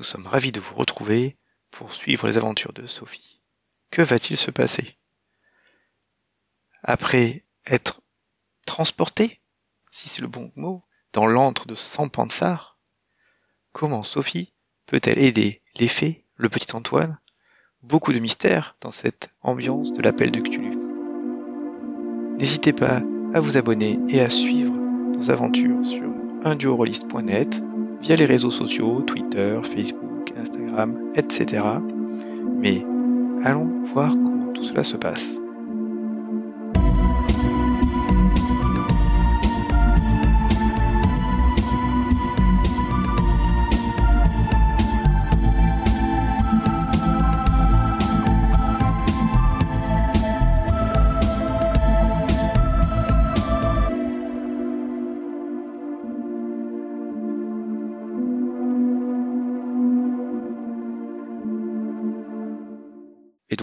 Nous sommes ravis de vous retrouver pour suivre les aventures de Sophie. Que va-t-il se passer? Après être transporté, si c'est le bon mot, dans l'antre de Sampansar, comment Sophie peut-elle aider les fées, le petit Antoine? Beaucoup de mystères dans cette ambiance de l'appel de Cthulhu. N'hésitez pas à vous abonner et à suivre nos aventures sur unduorolist.net via les réseaux sociaux, Twitter, Facebook, Instagram, etc. Mais allons voir comment tout cela se passe.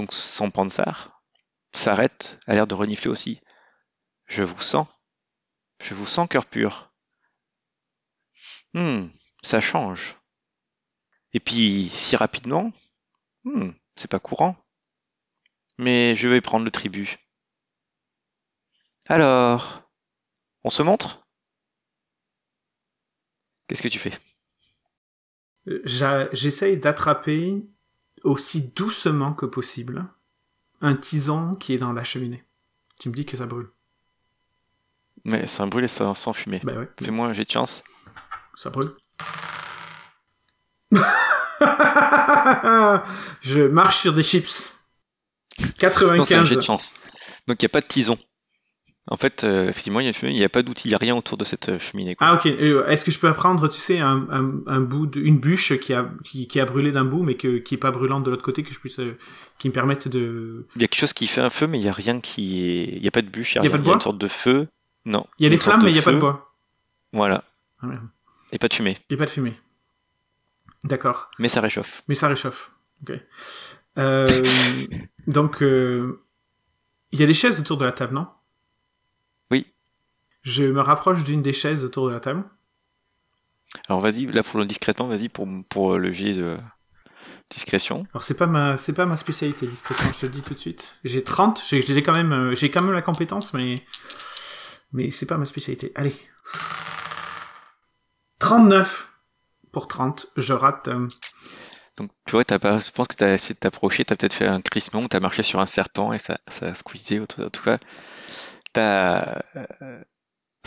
Donc sans Pansar s'arrête, a l'air de renifler aussi. Je vous sens. Je vous sens cœur pur. Hmm, ça change. Et puis si rapidement, hmm, c'est pas courant. Mais je vais prendre le tribut. Alors, on se montre? Qu'est-ce que tu fais? J'a- J'essaye d'attraper aussi doucement que possible un tison qui est dans la cheminée. Tu me dis que ça brûle. Mais ça brûle et ça sans fumer. Bah ouais, Fais-moi un jet de chance. ça brûle. Je marche sur des chips. Non, c'est un jet 95. de chance. Donc il n'y a pas de tison. En fait, euh, effectivement, il y a, pas d'outil, il n'y a rien autour de cette euh, cheminée. quoi. Ah ok. Euh, Est-ce que je peux prendre, tu sais, un, un, un bout, de, une bûche qui a qui, qui a brûlé d'un bout, mais que, qui est pas brûlante de l'autre côté, que je puisse, euh, qui me permette de. Il y a quelque chose qui fait un feu, mais il n'y a rien qui est. Il n'y a pas de bûche, il y a, pas de y a une sorte de feu. Non. Il y a des flammes, mais il y a pas de bois. Voilà. Ah, merde. Et pas de fumée. Il y a pas de fumée. D'accord. Mais ça réchauffe. Mais ça réchauffe. Ok. Euh, donc, euh, il y a des chaises autour de la table, non. Je me rapproche d'une des chaises autour de la table. Alors vas-y, là pour le discrètement, vas-y pour, pour le jet de discrétion. Alors c'est pas ma c'est pas ma spécialité discrétion, je te le dis tout de suite. J'ai 30, j'ai j'ai quand même euh, j'ai quand même la compétence mais mais c'est pas ma spécialité. Allez. 39 pour 30, je rate. euh, Donc tu vois, t'as pas, je pense que tu as essayé de t'approcher, tu as peut-être fait un crissement, tu as marché sur un serpent et ça, ça a squeezé. En tout cas, tu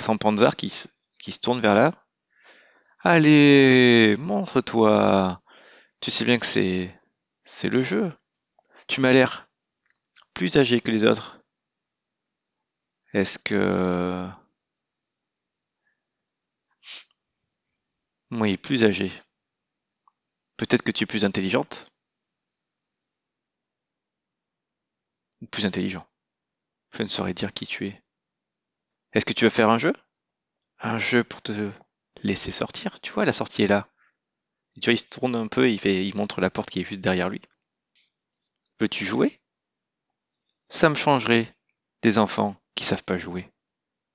as Sampanzar qui, se tourne vers là. Allez, montre-toi. Tu sais bien que c'est c'est le jeu. Tu m'as l'air plus âgé que les autres. Est-ce que... Oui, plus âgé? Peut-être que tu es plus intelligente. Ou plus intelligent. Je ne saurais dire qui tu es. Est-ce que tu vas faire un jeu? Un jeu pour te laisser sortir Tu vois, la sortie est là. Et tu vois, il se tourne un peu et il, fait, il montre la porte qui est juste derrière lui. Veux-tu jouer? Ça me changerait des enfants qui savent pas jouer,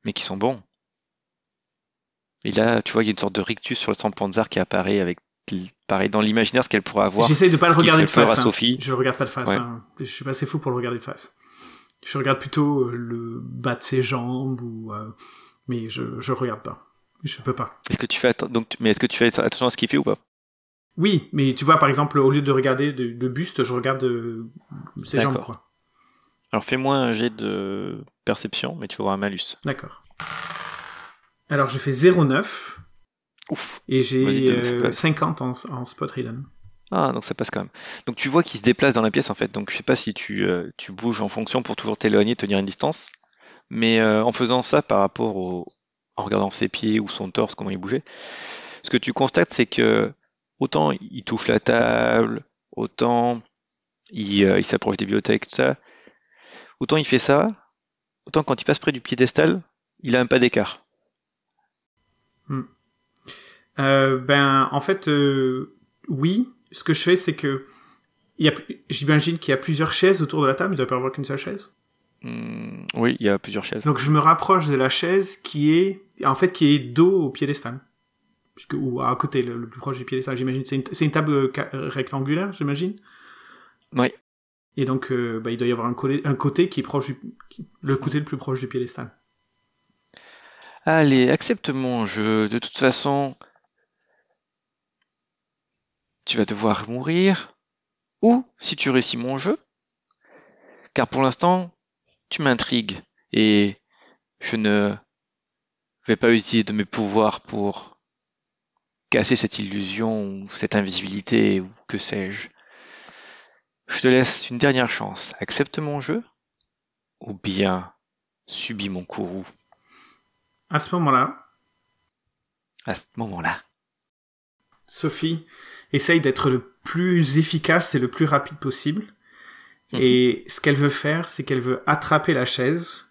mais qui sont bons. Et là, tu vois, il y a une sorte de rictus sur le Sampanzar qui apparaît avec, pareil, dans l'imaginaire ce qu'elle pourrait avoir. J'essaye de pas le regarder de face. hein. Sophie. Je le regarde pas de face. Ouais. hein. Je suis pas assez fou pour le regarder de face. Je regarde plutôt euh, le bas de ses jambes ou euh, mais je je le regarde pas. Je peux pas. Est-ce que tu fais donc, mais est-ce que tu fais attention à ce qu'il fait ou pas? Oui, mais tu vois par exemple au lieu de regarder de, de buste, je regarde euh, ses jambes quoi. Alors fais-moi un jet de perception, mais tu vas avoir un malus. D'accord. Alors je fais 0,9 Ouf. et j'ai Vas-y, donne, euh, c'est fait. 50 en, en spot hidden. Ah, donc ça passe quand même. Donc tu vois qu'il se déplace dans la pièce en fait. Donc je sais pas si tu, euh, tu bouges en fonction pour toujours t'éloigner, tenir une distance. Mais euh, en faisant ça par rapport au, en regardant ses pieds ou son torse, comment il bougeait, ce que tu constates c'est que autant il touche la table, autant il, euh, s'approche des bibliothèques, tout ça, autant il fait ça, autant quand il passe près du piédestal, il a un pas d'écart. Euh, ben en fait oui, ce que je fais c'est que j'imagine qu'il y a plusieurs chaises autour de la table, il doit pas y avoir qu'une seule chaise. Hmm, oui, il y a plusieurs chaises. Donc je me rapproche de la chaise qui est en fait qui est dos au piédestal. puisque ou à côté, le, le plus proche du piédestal, j'imagine. C'est une, table euh, rectangulaire, j'imagine. Oui. Et donc, euh, bah, il doit y avoir un, collé- un côté qui est proche du, qui- le côté le plus proche du piédestal. Allez, accepte mon jeu. De toute façon, tu vas devoir mourir. Ou si tu réussis mon jeu, car pour l'instant, tu m'intrigues et je ne vais pas utiliser de mes pouvoirs pour casser cette illusion ou cette invisibilité ou que sais-je. Je te laisse une dernière chance. Accepte mon jeu ou bien subis mon courroux À ce moment-là, à ce moment-là. Sophie essaye d'être le plus efficace et le plus rapide possible. Mhm. Et ce qu'elle veut faire, c'est qu'elle veut attraper la chaise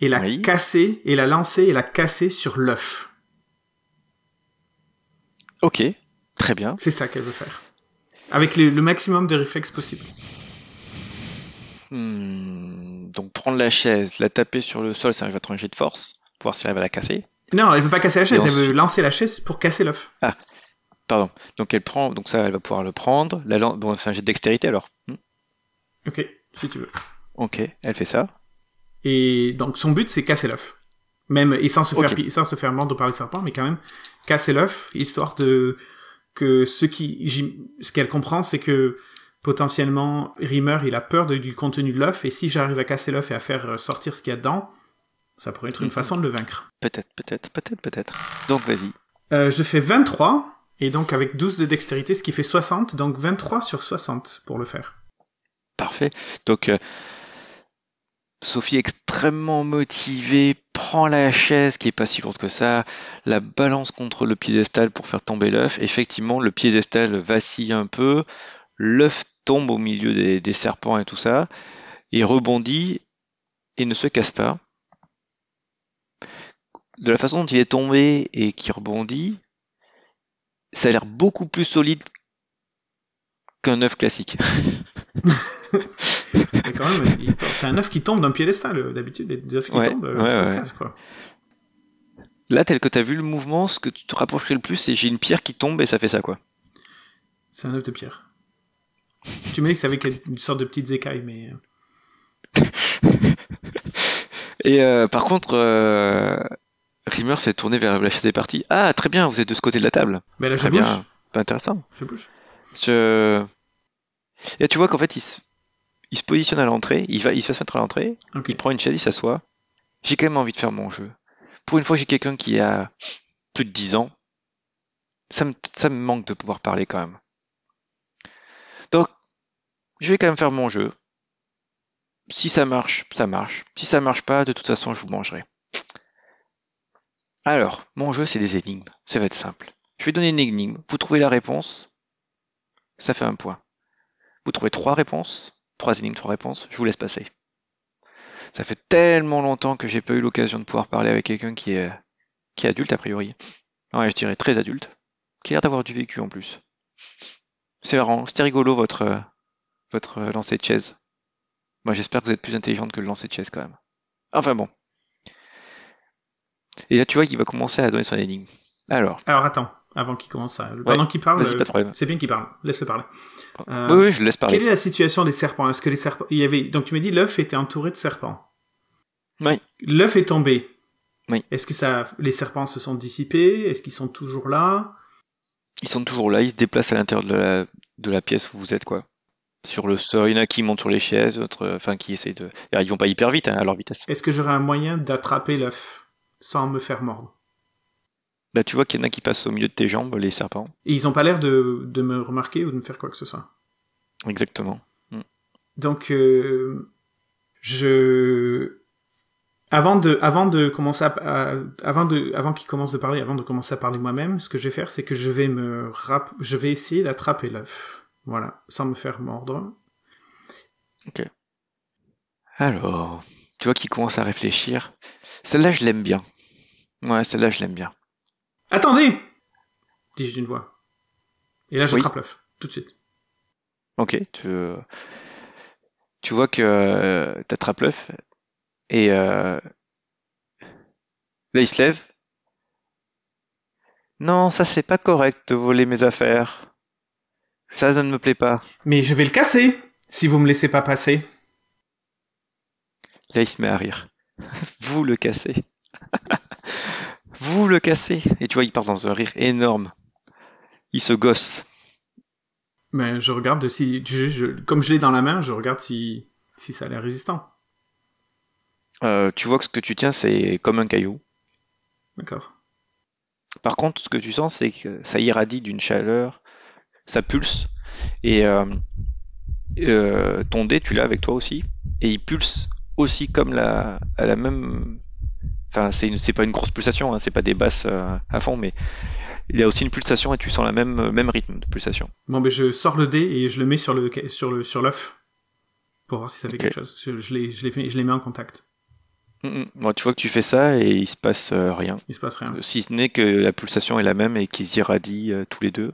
et la Oui. casser, et la lancer et la casser sur l'œuf. Ok, très bien. C'est ça qu'elle veut faire. Avec le, le maximum de réflexes possible. Hmm, donc prendre la chaise, la taper sur le sol, ça être un jet de force, pour voir si elle va la casser. Non, elle veut pas casser la chaise, Et elle veut lancer la chaise pour casser l'œuf. Pardon. Donc elle prend, donc ça, elle va pouvoir le prendre. La bon, c'est un jet de dextérité alors. Hmm, Ok, si tu veux. Ok, elle fait ça. Et donc son but, c'est casser l'œuf. Même, et sans se, faire, sans se faire mordre par les serpents, mais quand même, casser l'œuf, histoire de que ce qui, ce qu'elle comprend, c'est que potentiellement, Rimmer, il a peur de- du contenu de l'œuf, et si j'arrive à casser l'œuf et à faire euh, sortir ce qu'il y a dedans, ça pourrait être une Mhm. façon de le vaincre. Peut-être, peut-être, peut-être, peut-être. Donc vas-y. Euh, je fais 23, et donc avec 12 de dextérité, ce qui fait 60, donc 23 sur 60 pour le faire. Parfait. Donc euh, Sophie extrêmement motivée prend la chaise qui est pas si lourde que ça, la balance contre le piédestal pour faire tomber l'œuf. Effectivement, le piédestal vacille un peu, l'œuf tombe au milieu des, serpents et tout ça, et rebondit et ne se casse pas. De la façon dont il est tombé et qui rebondit, ça a l'air beaucoup plus solide qu'un œuf classique. Mais quand même, c'est un œuf qui tombe d'un piédestal, d'habitude, les œufs qui Ouais, tombent, ouais, ça se casse, quoi. Là, tel que tu as vu le mouvement, ce que tu te rapprocherais le plus, c'est j'ai une pierre qui tombe et ça fait ça, quoi. C'est un œuf de pierre. tu me dis que c'est avec une sorte de petites écailles, mais... euh, Et euh, par contre, euh, Rimmer s'est tourné vers la chaise des parties. Ah, très bien, vous êtes de ce côté de la table. Mais là, je Très bouge. bien, pas intéressant. Je bouge. Je... Et là, tu vois qu'en fait, il se... il se positionne à l'entrée, il va, il se mettre à l'entrée, il prend une chaise, il s'assoit. J'ai quand même envie de faire mon jeu. Pour une fois, j'ai quelqu'un qui a plus de 10 ans. Ça me, ça me manque de pouvoir parler quand même. Donc, je vais quand même faire mon jeu. Si ça marche, ça marche. Si ça marche pas, de toute façon, je vous mangerai. Alors, mon jeu, c'est des énigmes. Ça va être simple. Je vais donner une énigme. Vous trouvez la réponse. Ça fait un point. Vous trouvez trois réponses. Trois énigmes, trois réponses. Je vous laisse passer. Ça fait tellement longtemps que j'ai pas eu l'occasion de pouvoir parler avec quelqu'un qui est, qui est adulte, a priori. Ouais, je dirais très adulte. Qui a l'air d'avoir du vécu en plus. C'est marrant. C'était rigolo, votre, votre euh, lancer de chaise. Moi, j'espère que vous êtes plus intelligente que le lancer de chaise quand même. Enfin bon. Et là, tu vois qu'il va commencer à donner son énigme. Alors, Alors, attends, avant qu'il commence ça. Pendant qu'il parle, c'est bien qu'il parle. Laisse-le parler. Euh, Oui, oui, je laisse parler. Quelle est la situation des serpents? Est-ce que les serpents... Il y avait... Donc, tu m'as dit l'œuf était entouré de serpents. Oui. L'œuf est tombé. Oui. Est-ce que ça... les serpents se sont dissipés? Est-ce qu'ils sont toujours là? Ils sont toujours là, ils se déplacent à l'intérieur de la, de la pièce où vous êtes, quoi. Sur le sol, il y en a qui montent sur les chaises, d'autres, enfin, qui essayent de. Ils vont pas hyper vite, hein, à leur vitesse. Est-ce que j'aurais un moyen d'attraper l'œuf? Sans me faire mordre Là, tu vois qu'il y en a qui passent au milieu de tes jambes, les serpents. Et ils ont pas l'air de... de me remarquer ou de me faire quoi que ce soit. Exactement. Donc, euh, je... Avant de, avant de commencer à, avant de, avant qu'il commence de parler, avant de commencer à parler moi-même, ce que je vais faire, c'est que je vais me rap, je vais essayer d'attraper l'œuf. Voilà, sans me faire mordre. Alors, tu vois qu'il commence à réfléchir. Celle-là, je l'aime bien. Ouais, celle-là, je l'aime bien. Attendez! Dis-je d'une voix. Et là, Oui. j'attrape l'œuf. Tout de suite. Ok, tu, tu vois que euh, t'attrapes l'œuf et euh, là il se lève. Non, ça c'est pas correct de voler mes affaires. Ça, ça ne me plaît pas. Mais je vais le casser, si vous me laissez pas passer. Là, il se met à rire. Vous le cassez. Vous le cassez. Et tu vois, il part dans un rire énorme. Il se gosse. Mais je regarde si, je- je- comme je l'ai dans la main, je regarde si, si ça a l'air résistant. Euh, tu vois que ce que tu tiens, c'est comme un caillou. D'accord. Par contre, ce que tu sens, c'est que ça irradie d'une chaleur, ça pulse. Et euh, euh, ton dé, tu l'as avec toi aussi. Et il pulse aussi comme la, à la même. Enfin, c'est pas une grosse pulsation, hein, c'est pas des basses euh, à fond, mais il y a aussi une pulsation et tu sens la même, même rythme de pulsation. Bon, ben je sors le dé et je le mets sur le sur le sur l'œuf pour voir si ça fait quelque chose. Je, je les je les je les mets en contact. Mm, mm. Bon, tu vois que tu fais ça et il se passe euh, rien. Il se passe rien. Si ce n'est que la pulsation est la même et qu'ils irradient euh, tous les deux.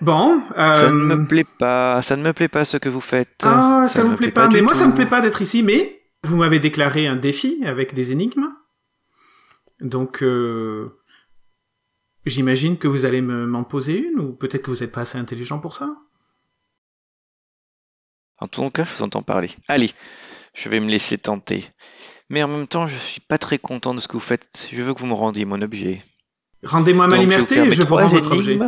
Bon. Euh... Ça ne me plaît pas, ça ne me plaît pas ce que vous faites. Ah, ça, ne vous me plaît pas, mais moi ça me tout. plaît pas d'être ici, mais vous m'avez déclaré un défi avec des énigmes. Donc euh, j'imagine que vous allez me- m'en poser une, ou peut-être que vous n'êtes pas assez intelligent pour ça? En tout cas, je vous entends parler. Allez, je vais me laisser tenter. Mais en même temps, je suis pas très content de ce que vous faites. Je veux que vous me rendiez mon objet. Rendez-moi ma Donc, je vais vous liberté mes je vous rends votre objet.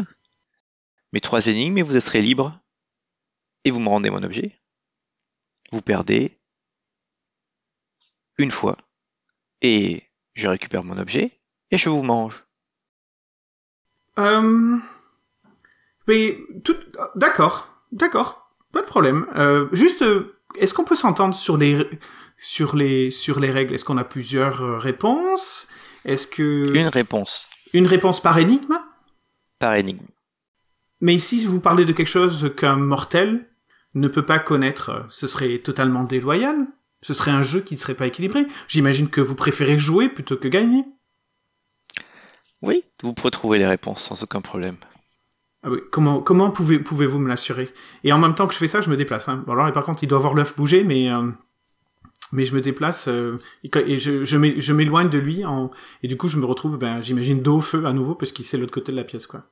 Mes trois énigmes et vous serez libre. Et vous me rendez mon objet. Vous perdez une fois. Et je récupère mon objet et je vous mange. Euh... Tout... D'accord, d'accord, pas de problème. Euh, juste, euh, est-ce qu'on peut s'entendre sur les sur les sur les règles? Est-ce qu'on a plusieurs euh, réponses? Est-ce que Une réponse une réponse par énigme? Par énigme. Mais ici, si vous parlez de quelque chose qu'un mortel ne peut pas connaître, ce serait totalement déloyal. Ce serait un jeu qui ne serait pas équilibré. J'imagine que vous préférez jouer plutôt que gagner. Oui, vous pourrez trouver les réponses sans aucun problème. Ah oui, comment, comment pouvez, pouvez-vous me l'assurer? Et en même temps que je fais ça, je me déplace. Hein. Bon, alors, par contre, il doit voir l'œuf bouger, mais, euh, mais je me déplace euh, et, je, je m'é- je m'éloigne de lui. En, et du coup, je me retrouve, ben, j'imagine, dos au feu à nouveau, parce qu'il c'est l'autre côté de la pièce. quoi.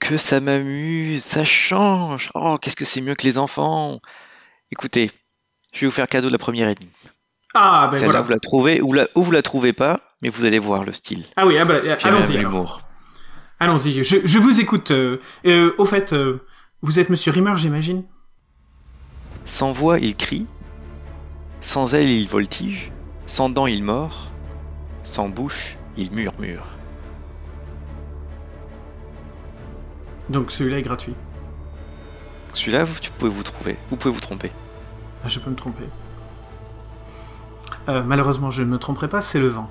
Que ça m'amuse, ça change. Oh, qu'est-ce que c'est mieux que les enfants. Écoutez, je vais vous faire cadeau de la première énigme. Ah, ben Celle-là, voilà. vous la trouvez ou, la, ou vous la trouvez pas, mais vous allez voir le style. Ah oui, ah ben, allons-y. l'humour. Allons-y, je, je vous écoute. euh, euh, au fait, euh, vous êtes Monsieur Rimmer, j'imagine? Sans voix, il crie. Sans ailes, il voltige. Sans dents, il mord. Sans bouche, il murmure. Donc celui-là est gratuit. Celui-là, vous, tu pouvez vous trouver. Vous pouvez vous tromper. Ah, je peux me tromper. Euh, malheureusement, je ne me tromperai pas, c'est le vent.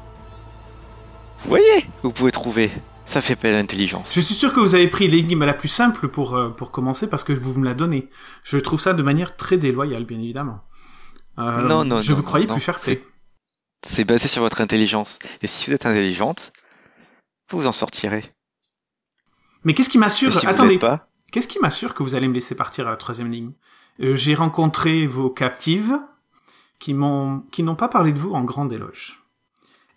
Vous voyez Vous pouvez trouver. Ça fait pas l'intelligence. Je suis sûr que vous avez pris l'énigme la plus simple pour, euh, pour commencer parce que vous me la donnez. Je trouve ça de manière très déloyale, bien évidemment. Euh, Non, non, Je non, vous croyais non, plus fair play. C'est basé sur votre intelligence. Et si vous êtes intelligente, vous vous en sortirez. Mais qu'est-ce qui m'assure si Attendez, qu'est-ce qui m'assure que vous allez me laisser partir à la troisième ligne Euh, J'ai rencontré vos captives qui m'ont qui n'ont pas parlé de vous en grande éloge.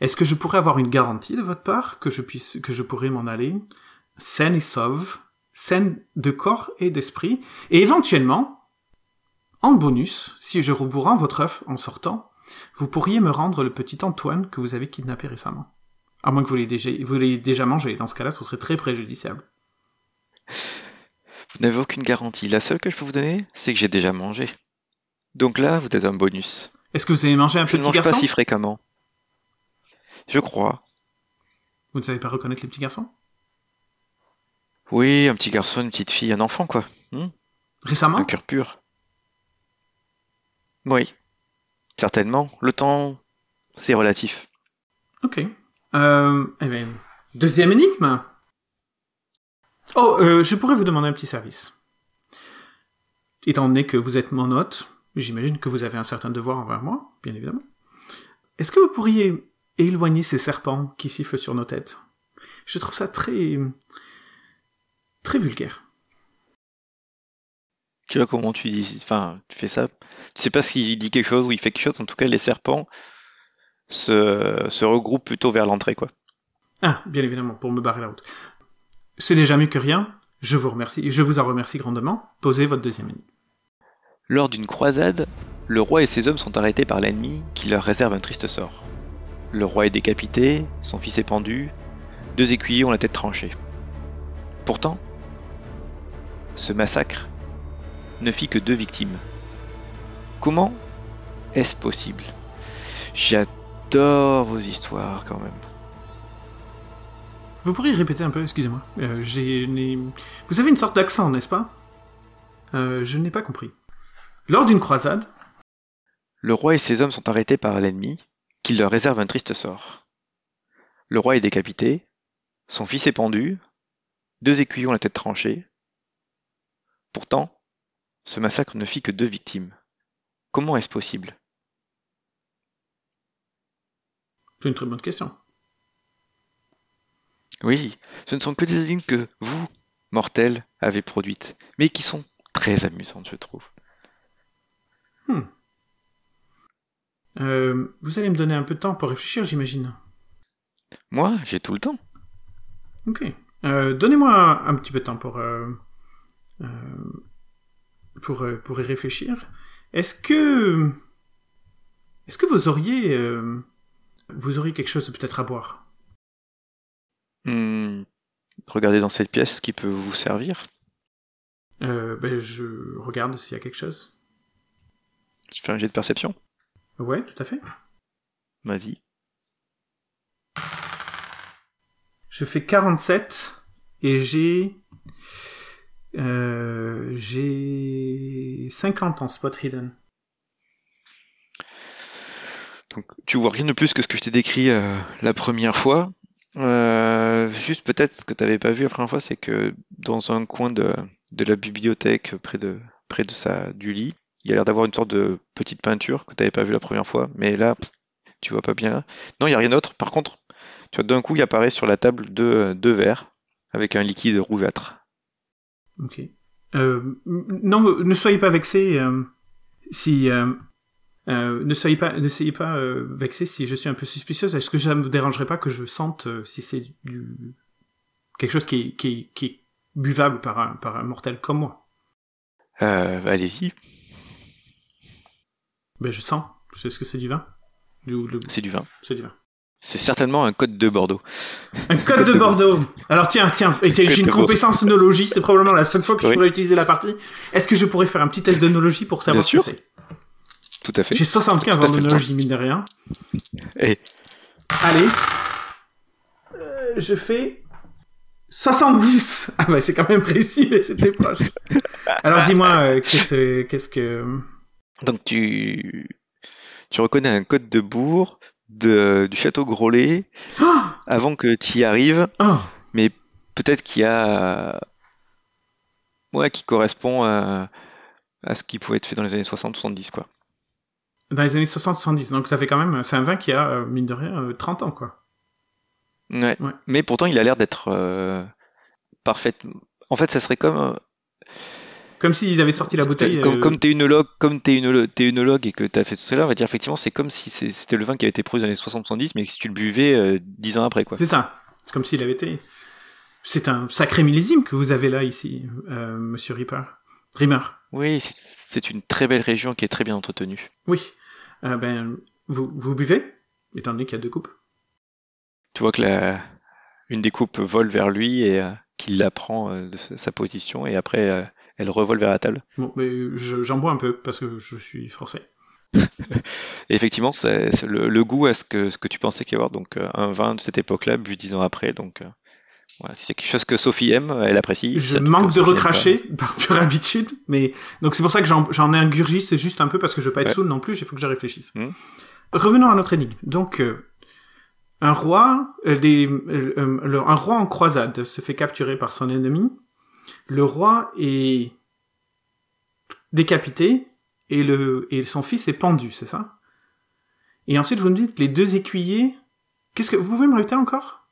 Est-ce que je pourrais avoir une garantie de votre part que je puisse que je pourrais m'en aller saine et sauve, saine de corps et d'esprit, et éventuellement, en bonus, si je vous rends votre œuf en sortant, vous pourriez me rendre le petit Antoine que vous avez kidnappé récemment. À moins que vous l'ayez déjà, vous l'ayez déjà mangé. Dans ce cas-là, ce serait très préjudiciable. Vous n'avez aucune garantie. La seule que je peux vous donner, c'est que j'ai déjà mangé. Donc là, vous êtes un bonus. Est-ce que vous avez mangé un Je ne petit mange garçon pas si fréquemment. Je crois. Vous ne savez pas reconnaître les petits garçons Oui, un petit garçon, une petite fille, un enfant, quoi. Hmm Récemment un cœur pur. Oui. Certainement. Le temps, c'est relatif. Ok. Euh, eh bien, deuxième énigme. Oh, euh, je pourrais vous demander un petit service. Étant donné que vous êtes mon hôte, j'imagine que vous avez un certain devoir envers moi, bien évidemment. Est-ce que vous pourriez éloigner ces serpents qui sifflent sur nos têtes? Je trouve ça très... très vulgaire. Tu vois comment tu dis, enfin, tu fais ça. Tu sais pas s'il dit quelque chose ou il fait quelque chose. En tout cas, les serpents se, se regroupent plutôt vers l'entrée, quoi. Ah, bien évidemment, pour me barrer la route. C'est déjà mieux que rien. Je vous remercie. Je vous en remercie grandement. Posez votre deuxième énigme. Lors d'une croisade, le roi et ses hommes sont arrêtés par l'ennemi qui leur réserve un triste sort. Le roi est décapité, son fils est pendu, deux écuyers ont la tête tranchée. Pourtant, ce massacre ne fit que deux victimes. Comment est-ce possible? J'adore vos histoires quand même. Vous pourriez répéter un peu, excusez-moi. Euh, j'ai, Vous avez une sorte d'accent, n'est-ce pas? Euh, Je n'ai pas compris. Lors d'une croisade, Le roi et ses hommes sont arrêtés par l'ennemi, qui leur réserve un triste sort. Le roi est décapité, son fils est pendu, deux écuyers ont la tête tranchée. Pourtant, ce massacre ne fit que deux victimes. Comment est-ce possible? C'est une très bonne question. Oui, ce ne sont que des énigmes que vous, mortels, avez produites, mais qui sont très amusantes, je trouve. Euh, vous allez me donner un peu de temps pour réfléchir, j'imagine. Moi, j'ai tout le temps. Ok. Euh, Donnez-moi un, un petit peu de temps pour euh, pour pour y réfléchir. Est-ce que est-ce que vous auriez vous auriez quelque chose peut-être à boire? Hmm, regardez dans cette pièce ce qui peut vous servir. euh, ben, Je regarde s'il y a quelque chose. Je fais un jet de perception. Ouais, tout à fait. Vas-y. Je fais 47 et j'ai euh, j'ai 50 en spot hidden. Donc, tu vois rien de plus que ce que je t'ai décrit euh, la première fois. Euh, juste peut-être ce que tu n'avais pas vu la première fois, c'est que dans un coin de, la bibliothèque, près de, près de sa, du lit, il y a l'air d'avoir une sorte de petite peinture que tu n'avais pas vu la première fois, mais là, tu vois pas bien. Non, il n'y a rien d'autre. Par contre, tu vois, d'un coup, il apparaît sur la table deux, deux verres avec un liquide rougeâtre. Ok. Euh, non, ne soyez pas vexés euh, si euh, ne soyez pas ne soyez pas euh, vexés si je suis un peu suspicieuse. Est-ce que ça me dérangerait pas que je sente euh, si c'est du quelque chose qui est, qui est, qui est buvable par un par un mortel comme moi? Euh, allez-y, Ben je sens. Est-ce que c'est du vin le- c'est du vin. C'est du vin. C'est certainement un code de Bordeaux. Un code, de, de Bordeaux. Alors tiens, tiens, j'ai une de compétence œnologie, c'est probablement la seule fois que je pourrais utiliser la partie. Est-ce que je pourrais faire un petit test d'œnologie pour savoir Bien ce sûr. que c'est? Tout à fait. J'ai 75 Tout à en œnologie, mine de rien. Et Allez. Euh, je fais 70. Ah bah c'est quand même réussi, mais c'était proche. Alors dis-moi, euh, qu'est-ce qu'est-ce que... Donc tu, tu reconnais un code de bourg de, du château Grolet Ah avant que tu y arrives, Ah mais peut-être qu'il y a ouais, qui correspond à, à ce qui pouvait être fait dans les années 60-70 quoi. Dans les années 60-70, donc ça fait quand même... C'est un vin qui a, euh, mine de rien, euh, 30 ans, quoi. Ouais. Ouais. Mais pourtant il a l'air d'être euh, parfait. En fait, ça serait comme euh, Comme s'ils avaient sorti la bouteille... comme, euh, comme t'es œnologue, comme t'es œnologue, t'es œnologue et que t'as fait tout cela, on va dire effectivement c'est comme si c'était le vin qui avait été produit dans les années 60-70, mais que si tu le buvais euh, 10 ans après quoi. C'est ça. C'est comme s'il avait été... C'est un sacré millésime que vous avez là, ici, euh, Monsieur Ripper. Rimmer. Oui, c'est- c'est une très belle région qui est très bien entretenue. Oui. Euh, ben, vous, vous buvez Étant donné qu'il y a deux coupes. Tu vois que la, une des coupes vole vers lui et euh, qu'il la prend euh, de sa position et après euh, elle revole vers la table. Bon, mais je- j'en bois un peu parce que je suis forcé. Et effectivement, c'est le, le goût à ce que, ce que tu pensais qu'il y avoir. Donc un vin de cette époque-là, bu dix ans après. Donc voilà, c'est quelque chose que Sophie aime, elle apprécie. Je manque que de recracher par pure habitude, mais donc c'est pour ça que j'en ingurgite, c'est juste un peu parce que je veux pas être Ouais. saoul non plus, il faut que je réfléchisse. Mhm. Revenons à notre énigme. Donc, euh, un roi, euh, des, euh, le- un roi en croisade se fait capturer par son ennemi. Le roi est décapité et le et son fils est pendu, c'est ça? Et ensuite vous me dites les deux écuyers. Qu'est-ce que vous pouvez me répéter encore?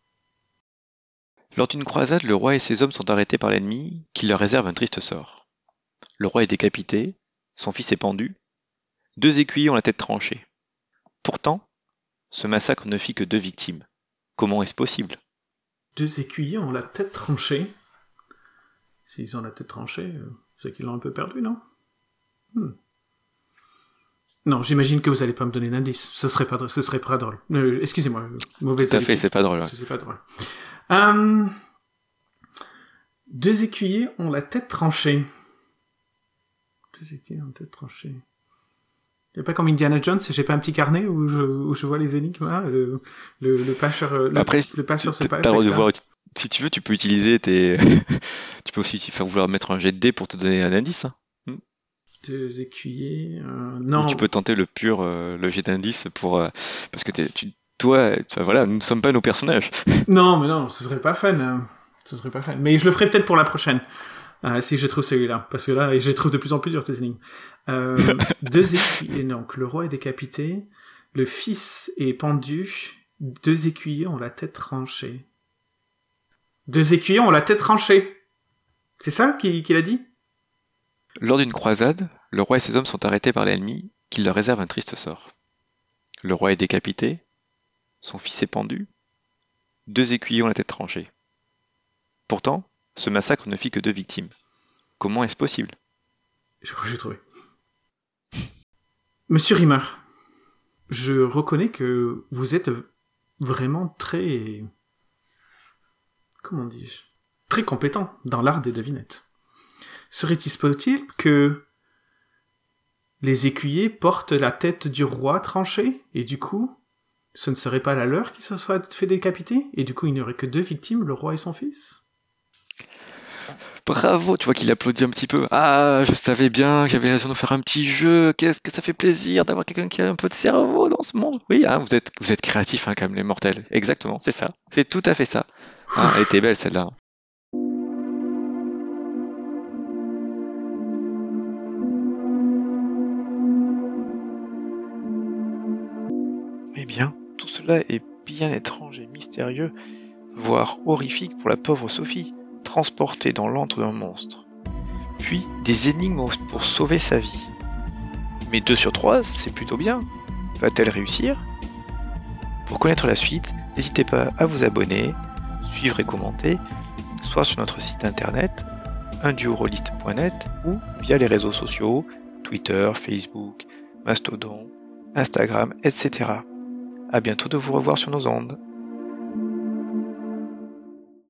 Lors d'une croisade, le roi et ses hommes sont arrêtés par l'ennemi, qui leur réserve un triste sort. Le roi est décapité, son fils est pendu, deux écuyers ont la tête tranchée. Pourtant, ce massacre ne fit que deux victimes. Comment est-ce possible? Deux écuyers ont la tête tranchée? S'ils ont la tête tranchée, euh, c'est qu'ils l'ont un peu perdu, non? Hmm. Non, j'imagine que vous allez pas me donner d'indice. Ce serait pas, ce serait pas drôle. Euh, excusez-moi, mauvaise Tout à fait, c'est pas drôle. C'est pas drôle. Euh, deux écuyers ont la tête tranchée. Deux écuyers ont la tête tranchée. Il a pas comme Indiana Jones, j'ai pas un petit carnet où je, où je vois les énigmes, hein, le, le, le pêcheur, le, Après, le de voir, si tu veux, tu peux utiliser tes, tu peux aussi faire vouloir mettre un jet de dés pour te donner un indice. Hein. Hmm. Deux écuyers, euh, non. Ou tu peux tenter le pur, euh, le jet d'indice pour, euh, parce que tu, toi, voilà, nous ne sommes pas nos personnages. non, mais non, ce serait pas fun. Hein. Ce serait pas fun. Mais je le ferai peut-être pour la prochaine. Euh, si je trouve celui-là. Parce que là, je trouve de plus en plus dur, tes énigmes. Euh, deux écuyers, donc le roi est décapité, le fils est pendu, deux écuyers ont la tête tranchée. Deux écuyers ont la tête tranchée. C'est ça qu'il a dit? Lors d'une croisade, le roi et ses hommes sont arrêtés par l'ennemi, qui leur réserve un triste sort. Le roi est décapité, son fils est pendu, deux écuyers ont la tête tranchée. Pourtant, ce massacre ne fit que deux victimes. Comment est-ce possible? Je crois que j'ai trouvé. Monsieur Rimmer, je reconnais que vous êtes vraiment très... Comment dis-je Très compétent dans l'art des devinettes. Serait-il possible que les écuyers portent la tête du roi tranchée, et du coup, ce ne serait pas la leur qui se soit fait décapiter, et du coup il n'y aurait que deux victimes, le roi et son fils? Bravo, tu vois qu'il applaudit un petit peu. Ah, je savais bien que j'avais raison de faire un petit jeu. Qu'est-ce que ça fait plaisir d'avoir quelqu'un qui a un peu de cerveau dans ce monde. Oui, hein, vous êtes, vous êtes créatif hein, quand même les mortels. Exactement, c'est ça. C'est tout à fait ça. Ah, elle était belle celle-là. Eh bien, tout cela est bien étrange et mystérieux, voire horrifique pour la pauvre Sophie transporté dans l'antre d'un monstre. Puis des énigmes pour sauver sa vie. Mais 2 sur 3, c'est plutôt bien. Va-t-elle réussir? Pour connaître la suite, n'hésitez pas à vous abonner, suivre et commenter, soit sur notre site internet unduorolist.net ou via les réseaux sociaux, Twitter, Facebook, Mastodon, Instagram, etc. A bientôt de vous revoir sur nos ondes.